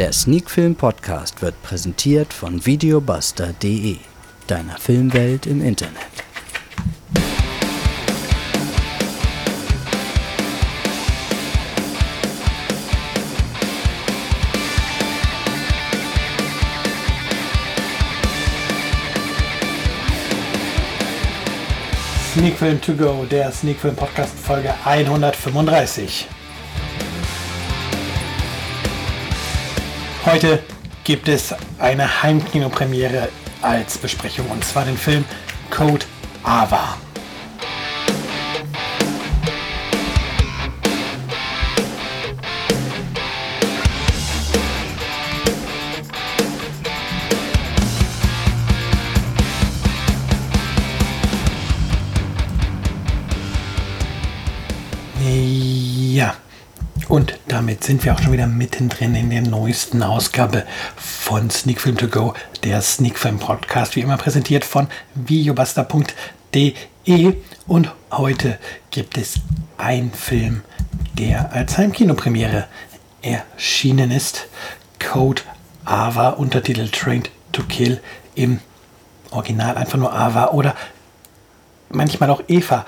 Der Sneakfilm Podcast wird präsentiert von videobuster.de, deiner Filmwelt im Internet. Sneakfilm to go, der Sneakfilm Podcast Folge 135. Heute gibt es eine Heimkinopremiere als Besprechung und zwar den Film Code Ava. Ja, und damit sind wir auch schon wieder mittendrin in der neuesten Ausgabe von Sneak Film To Go, der Sneak Film Podcast, wie immer präsentiert von videobuster.de. Und heute gibt es einen Film, der als Heimkinopremiere erschienen ist. Code Ava, Untertitel Trained to Kill im Original einfach nur Ava oder manchmal auch Eva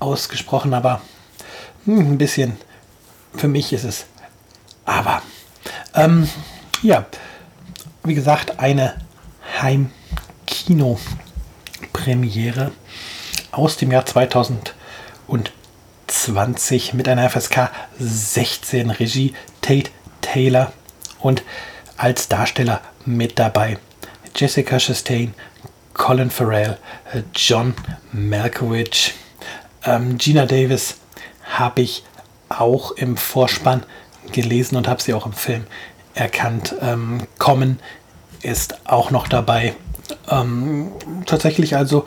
ausgesprochen, aber hm, ein bisschen, für mich ist es aber. Ähm, ja, wie gesagt, eine Heimkino-Premiere aus dem Jahr 2020 mit einer FSK 16 Regie Tate Taylor und als Darsteller mit dabei Jessica Chastain, Colin Farrell, John Malkovich, ähm, Gina Davis, habe ich auch im Vorspann gelesen und habe sie auch im Film erkannt. Ähm, Kommen ist auch noch dabei. Ähm, tatsächlich also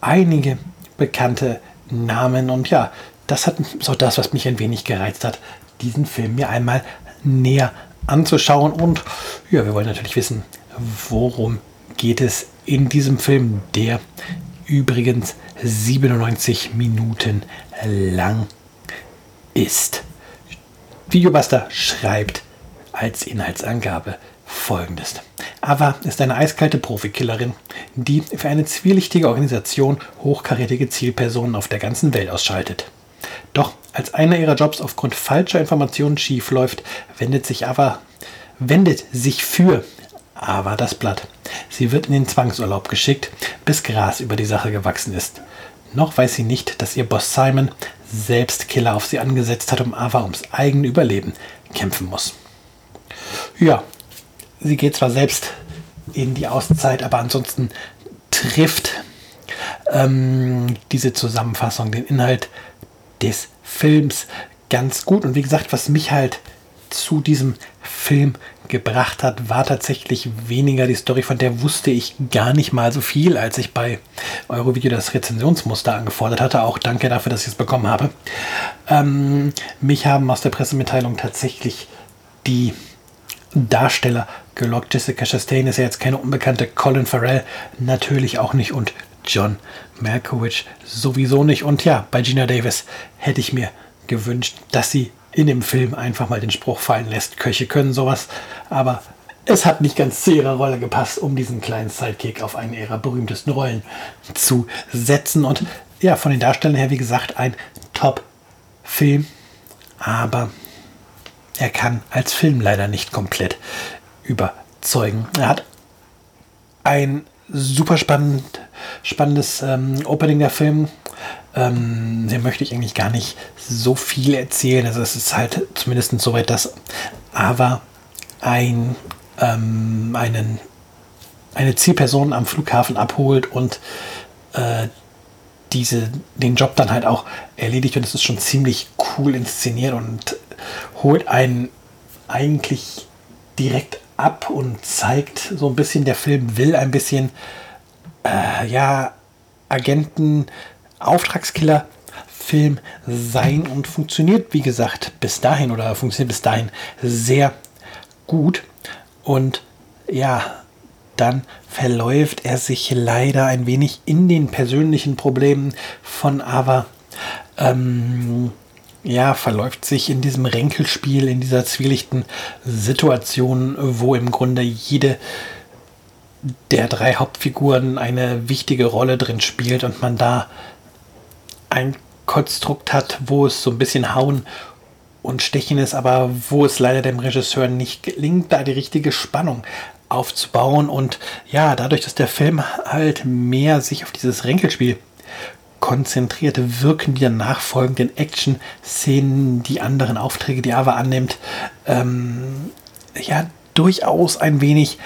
einige bekannte Namen und ja, das hat so das, was mich ein wenig gereizt hat, diesen Film mir einmal näher anzuschauen und ja, wir wollen natürlich wissen, worum geht es in diesem Film, der übrigens 97 Minuten lang ist. Videobuster schreibt als Inhaltsangabe folgendes. Ava ist eine eiskalte Profikillerin, die für eine zwielichtige Organisation hochkarätige Zielpersonen auf der ganzen Welt ausschaltet. Doch als einer ihrer Jobs aufgrund falscher Informationen schief läuft, wendet sich Ava wendet sich für Ava das Blatt. Sie wird in den Zwangsurlaub geschickt, bis Gras über die Sache gewachsen ist. Noch weiß sie nicht, dass ihr Boss Simon selbst Killer auf sie angesetzt hat, um Ava ums eigene Überleben kämpfen muss. Ja, sie geht zwar selbst in die Auszeit, aber ansonsten trifft ähm, diese Zusammenfassung den Inhalt des Films ganz gut. Und wie gesagt, was mich halt zu diesem Film gebracht hat, war tatsächlich weniger die Story, von der wusste ich gar nicht mal so viel, als ich bei Eurovideo das Rezensionsmuster angefordert hatte. Auch danke dafür, dass ich es bekommen habe. Ähm, mich haben aus der Pressemitteilung tatsächlich die Darsteller gelockt. Jessica Chastain ist ja jetzt keine unbekannte, Colin Farrell natürlich auch nicht und John Malkovich sowieso nicht. Und ja, bei Gina Davis hätte ich mir gewünscht, dass sie in dem Film einfach mal den Spruch fallen lässt, Köche können sowas, aber es hat nicht ganz zu ihrer Rolle gepasst, um diesen kleinen Sidekick auf eine ihrer berühmtesten Rollen zu setzen. Und ja, von den Darstellern her, wie gesagt, ein Top-Film, aber er kann als Film leider nicht komplett überzeugen. Er hat ein super spannend, spannendes ähm, Opening der Film ähm, hier möchte ich eigentlich gar nicht so viel erzählen. Also es ist halt zumindest so weit, dass Ava ein, ähm, einen, eine Zielperson am Flughafen abholt und äh, diese, den Job dann halt auch erledigt. Und es ist schon ziemlich cool inszeniert und holt einen eigentlich direkt ab und zeigt so ein bisschen, der Film will ein bisschen, äh, ja, Agenten Auftragskiller-Film sein und funktioniert, wie gesagt, bis dahin oder funktioniert bis dahin sehr gut. Und ja, dann verläuft er sich leider ein wenig in den persönlichen Problemen von Ava. Ähm, ja, verläuft sich in diesem Ränkelspiel, in dieser zwielichten Situation, wo im Grunde jede der drei Hauptfiguren eine wichtige Rolle drin spielt und man da ein Konstrukt hat, wo es so ein bisschen Hauen und Stechen ist, aber wo es leider dem Regisseur nicht gelingt, da die richtige Spannung aufzubauen. Und ja, dadurch, dass der Film halt mehr sich auf dieses Ränkelspiel konzentriert, wirken die nachfolgenden Action-Szenen, die anderen Aufträge, die Ava annimmt, ähm, ja, durchaus ein wenig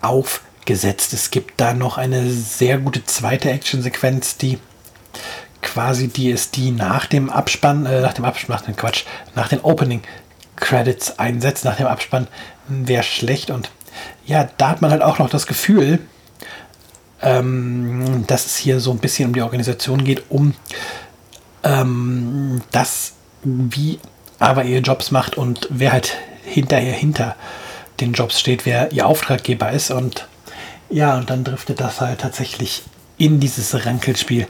aufgesetzt. Es gibt da noch eine sehr gute zweite Action-Sequenz, die quasi die nach dem Abspann, äh, nach dem Abspann, nach dem Quatsch, nach den Opening Credits einsetzt, nach dem Abspann, wäre schlecht. Und ja, da hat man halt auch noch das Gefühl, ähm, dass es hier so ein bisschen um die Organisation geht, um ähm, das, wie aber ihr Jobs macht und wer halt hinterher hinter den Jobs steht, wer ihr Auftraggeber ist. Und ja, und dann driftet das halt tatsächlich in dieses Rankelspiel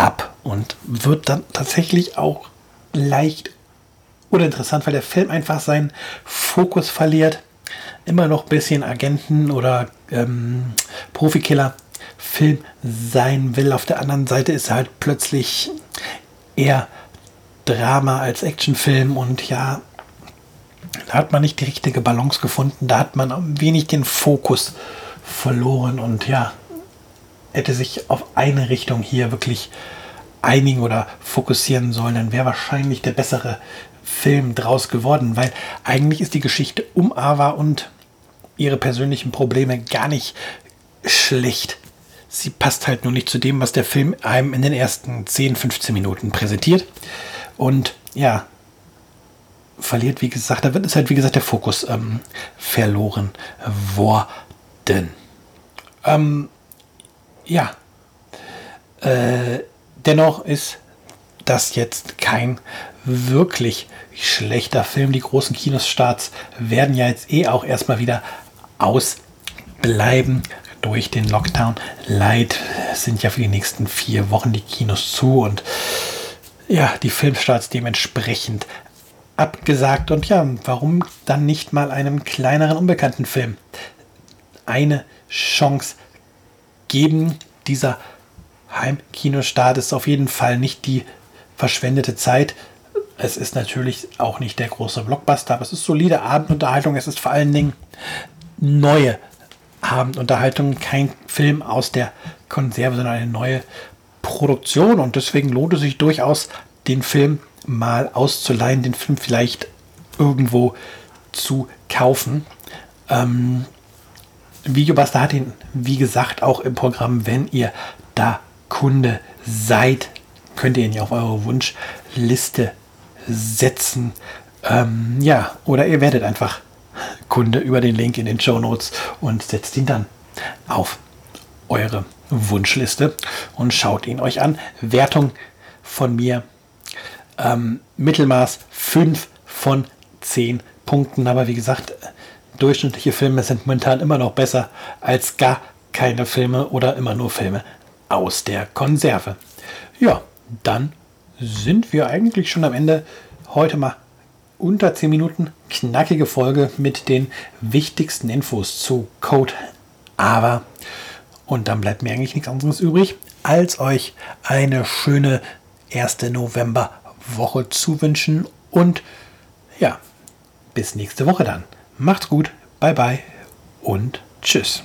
ab und wird dann tatsächlich auch leicht oder interessant, weil der Film einfach seinen Fokus verliert. Immer noch ein bisschen Agenten oder ähm, Profikiller-Film sein will. Auf der anderen Seite ist er halt plötzlich eher Drama als Actionfilm und ja, da hat man nicht die richtige Balance gefunden. Da hat man ein wenig den Fokus verloren und ja, hätte sich auf eine Richtung hier wirklich einigen oder fokussieren sollen, dann wäre wahrscheinlich der bessere Film draus geworden, weil eigentlich ist die Geschichte um Ava und ihre persönlichen Probleme gar nicht schlecht. Sie passt halt nur nicht zu dem, was der Film einem in den ersten 10, 15 Minuten präsentiert. Und ja, verliert, wie gesagt, da wird es halt, wie gesagt, der Fokus ähm, verloren worden. Ähm, ja. Äh, dennoch ist das jetzt kein wirklich schlechter Film. Die großen Kinostarts werden ja jetzt eh auch erstmal wieder ausbleiben durch den Lockdown. Leid sind ja für die nächsten vier Wochen die Kinos zu und ja, die Filmstarts dementsprechend abgesagt. Und ja, warum dann nicht mal einem kleineren, unbekannten Film eine Chance geben? Dieser Heimkinostart ist auf jeden Fall nicht die verschwendete Zeit. Es ist natürlich auch nicht der große Blockbuster, aber es ist solide Abendunterhaltung. Es ist vor allen Dingen neue Abendunterhaltung, kein Film aus der Konserve, sondern eine neue Produktion. Und deswegen lohnt es sich durchaus, den Film mal auszuleihen, den Film vielleicht irgendwo zu kaufen. Ähm, Videobuster hat ihn, wie gesagt, auch im Programm, wenn ihr da Kunde seid, könnt ihr ihn ja auf eure Wunschliste setzen. Ähm, ja, oder ihr werdet einfach Kunde über den Link in den Show Notes und setzt ihn dann auf eure Wunschliste und schaut ihn euch an. Wertung von mir ähm, Mittelmaß 5 von 10 Punkten. Aber wie gesagt, durchschnittliche Filme sind momentan immer noch besser als gar keine Filme oder immer nur Filme aus der Konserve. Ja, dann sind wir eigentlich schon am Ende. Heute mal unter 10 Minuten knackige Folge mit den wichtigsten Infos zu Code Aber. Und dann bleibt mir eigentlich nichts anderes übrig, als euch eine schöne erste Novemberwoche zu wünschen. Und ja, bis nächste Woche dann. Macht's gut, bye bye und tschüss.